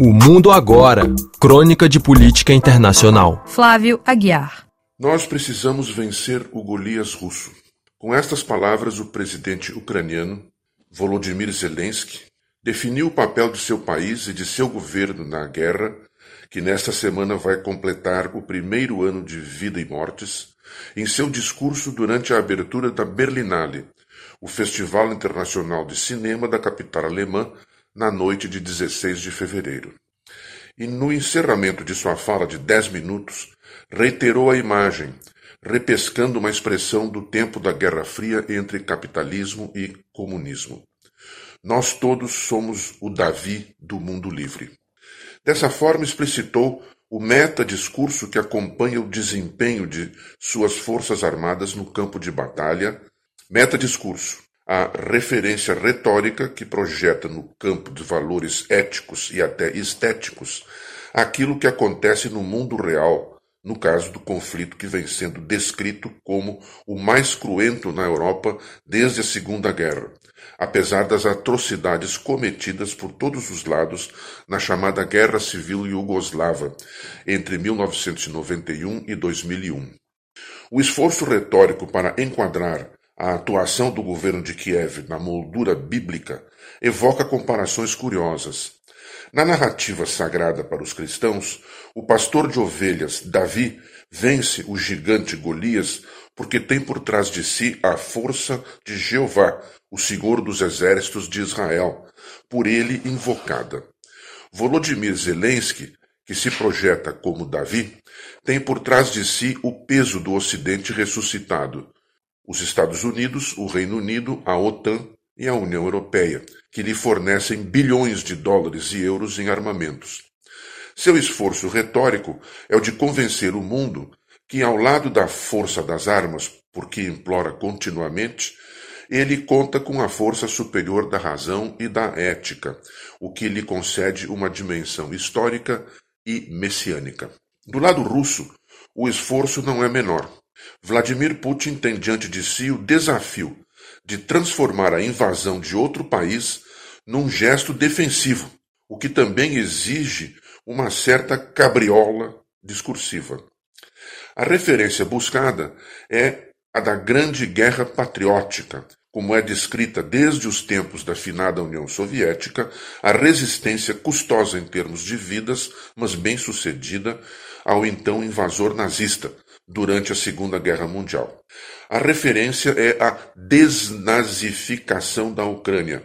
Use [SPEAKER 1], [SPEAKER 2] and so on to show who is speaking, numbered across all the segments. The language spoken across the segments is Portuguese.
[SPEAKER 1] O Mundo Agora Crônica de Política Internacional.
[SPEAKER 2] Flávio Aguiar.
[SPEAKER 3] Nós precisamos vencer o Golias russo. Com estas palavras, o presidente ucraniano Volodymyr Zelensky definiu o papel de seu país e de seu governo na guerra, que nesta semana vai completar o primeiro ano de vida e mortes, em seu discurso durante a abertura da Berlinale, o Festival Internacional de Cinema da capital alemã, na noite de 16 de fevereiro. E no encerramento de sua fala de dez minutos, reiterou a imagem, repescando uma expressão do tempo da Guerra Fria entre capitalismo e comunismo. Nós todos somos o Davi do mundo livre. Dessa forma, explicitou o meta-discurso que acompanha o desempenho de suas forças armadas no campo de batalha. Meta-discurso, a referência retórica que projeta no campo de valores éticos e até estéticos aquilo que acontece no mundo real no caso do conflito que vem sendo descrito como o mais cruento na Europa desde a Segunda Guerra, apesar das atrocidades cometidas por todos os lados na chamada Guerra Civil Iugoslava entre 1991 e 2001. O esforço retórico para enquadrar a atuação do governo de Kiev na moldura bíblica evoca comparações curiosas. Na narrativa sagrada para os cristãos, o pastor de ovelhas, Davi, vence o gigante Golias porque tem por trás de si a força de Jeová, o Senhor dos exércitos de Israel, por ele invocada. Volodymyr Zelensky, que se projeta como Davi, tem por trás de si o peso do Ocidente ressuscitado. Os Estados Unidos, o Reino Unido, a OTAN e a União Europeia, que lhe fornecem bilhões de dólares e euros em armamentos. Seu esforço retórico é o de convencer o mundo que, ao lado da força das armas, por que implora continuamente, ele conta com a força superior da razão e da ética, o que lhe concede uma dimensão histórica e messiânica. Do lado russo, o esforço não é menor. Vladimir Putin tem diante de si o desafio de transformar a invasão de outro país num gesto defensivo, o que também exige uma certa cabriola discursiva. A referência buscada é a da Grande Guerra Patriótica, como é descrita desde os tempos da finada União Soviética, a resistência custosa em termos de vidas, mas bem-sucedida, ao então invasor nazista durante a Segunda Guerra Mundial. A referência é a desnazificação da Ucrânia.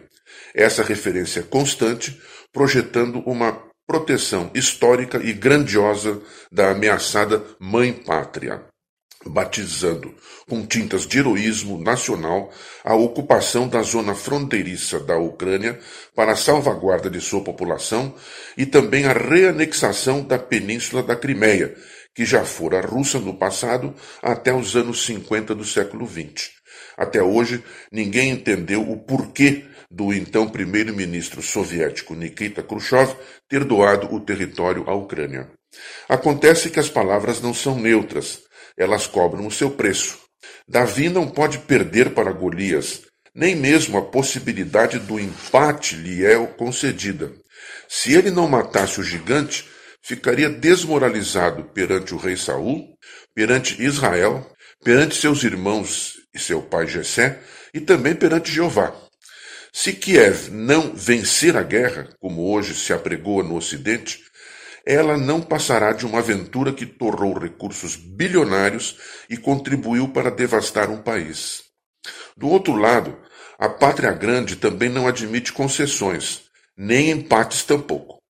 [SPEAKER 3] Essa referência é constante, projetando uma proteção histórica e grandiosa da ameaçada Mãe Pátria, batizando com tintas de heroísmo nacional a ocupação da zona fronteiriça da Ucrânia para a salvaguarda de sua população e também a reanexação da península da Crimeia, que já fora russa no passado até os anos 50 do século XX. Até hoje, ninguém entendeu o porquê do então primeiro-ministro soviético Nikita Khrushchev ter doado o território à Ucrânia. Acontece que as palavras não são neutras, elas cobram o seu preço. Davi não pode perder para Golias, nem mesmo a possibilidade do empate lhe é concedida. Se ele não matasse o gigante, ficaria desmoralizado perante o rei Saul, perante Israel, perante seus irmãos e seu pai Jessé, e também perante Jeová. Se Kiev não vencer a guerra, como hoje se apregoa no Ocidente, ela não passará de uma aventura que torrou recursos bilionários e contribuiu para devastar um país. Do outro lado, a pátria grande também não admite concessões, nem empates tampouco.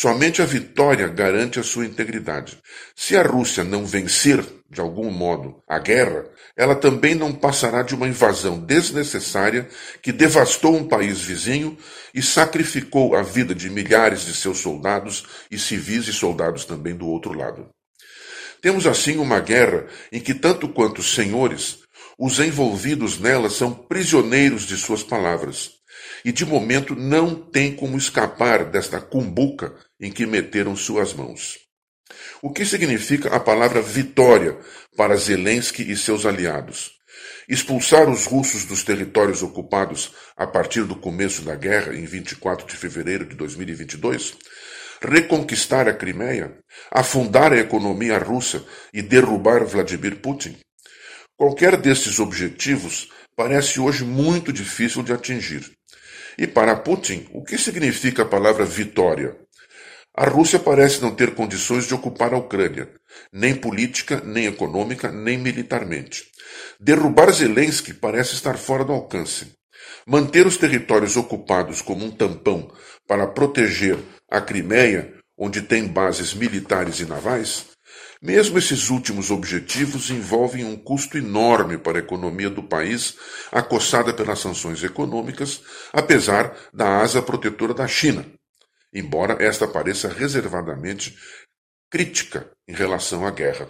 [SPEAKER 3] Somente a vitória garante a sua integridade. Se a Rússia não vencer, de algum modo, a guerra, ela também não passará de uma invasão desnecessária que devastou um país vizinho e sacrificou a vida de milhares de seus soldados e civis e soldados também do outro lado. Temos assim uma guerra em que, tanto quanto os senhores, os envolvidos nela são prisioneiros de suas palavras e de momento não tem como escapar desta cumbuca em que meteram suas mãos. O que significa a palavra vitória para Zelensky e seus aliados? Expulsar os russos dos territórios ocupados a partir do começo da guerra, em 24 de fevereiro de 2022? reconquistar a Crimeia, afundar a economia russa e derrubar Vladimir Putin? Qualquer desses objetivos parece hoje muito difícil de atingir. E para Putin, o que significa a palavra vitória? A Rússia parece não ter condições de ocupar a Ucrânia, nem política, nem econômica, nem militarmente. Derrubar Zelensky parece estar fora do alcance. Manter os territórios ocupados como um tampão para proteger a Crimeia, onde tem bases militares e navais, mesmo esses últimos objetivos envolvem um custo enorme para a economia do país, acossada pelas sanções econômicas, apesar da asa protetora da China, embora esta pareça reservadamente crítica em relação à guerra.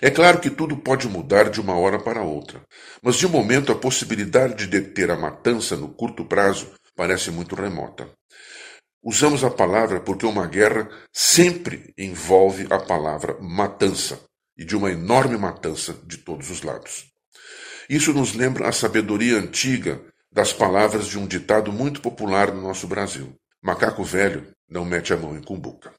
[SPEAKER 3] É claro que tudo pode mudar de uma hora para outra, mas de momento a possibilidade de deter a matança no curto prazo parece muito remota. Usamos a palavra porque uma guerra sempre envolve a palavra matança, e de uma enorme matança de todos os lados. Isso nos lembra a sabedoria antiga das palavras de um ditado muito popular no nosso Brasil: Macaco velho não mete a mão em cumbuca.